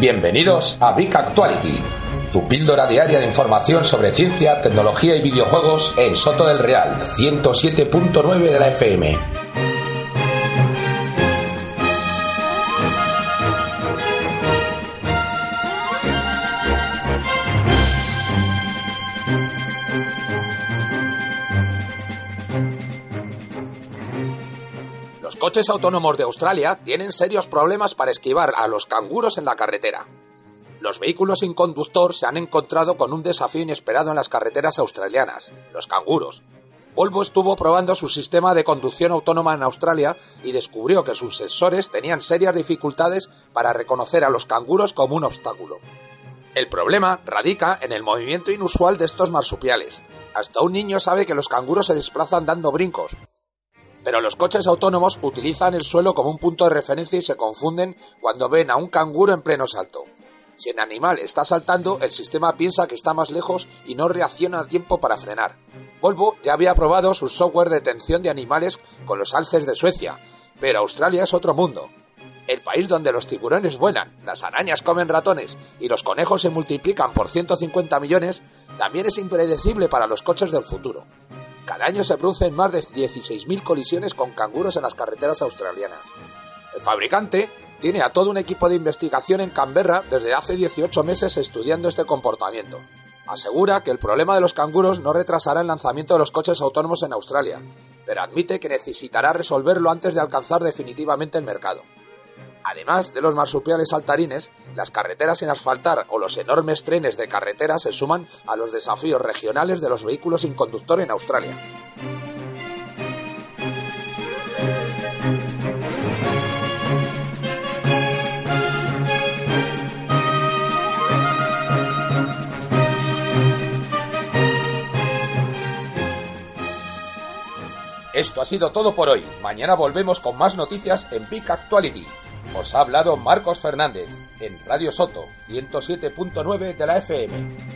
Bienvenidos a Big Actuality, tu píldora diaria de información sobre ciencia, tecnología y videojuegos en Soto del Real, 107.9 de la FM. Coches autónomos de Australia tienen serios problemas para esquivar a los canguros en la carretera. Los vehículos sin conductor se han encontrado con un desafío inesperado en las carreteras australianas, los canguros. Volvo estuvo probando su sistema de conducción autónoma en Australia y descubrió que sus sensores tenían serias dificultades para reconocer a los canguros como un obstáculo. El problema radica en el movimiento inusual de estos marsupiales. Hasta un niño sabe que los canguros se desplazan dando brincos, pero los coches autónomos utilizan el suelo como un punto de referencia y se confunden cuando ven a un canguro en pleno salto. Si el animal está saltando, el sistema piensa que está más lejos y no reacciona a tiempo para frenar. Volvo ya había probado su software de detención de animales con los alces de Suecia, pero Australia es otro mundo. El país donde los tiburones vuelan, las arañas comen ratones y los conejos se multiplican por 150 millones, también es impredecible para los coches del futuro. Cada año se producen más de 16.000 colisiones con canguros en las carreteras australianas. El fabricante tiene a todo un equipo de investigación en Canberra desde hace 18 meses estudiando este comportamiento. Asegura que el problema de los canguros no retrasará el lanzamiento de los coches autónomos en Australia, pero admite que necesitará resolverlo antes de alcanzar definitivamente el mercado. Además de los marsupiales saltarines, las carreteras sin asfaltar o los enormes trenes de carretera se suman a los desafíos regionales de los vehículos sin conductor en Australia. Esto ha sido todo por hoy. Mañana volvemos con más noticias en Big Actuality. Os ha hablado Marcos Fernández en Radio Soto 107.9 de la FM.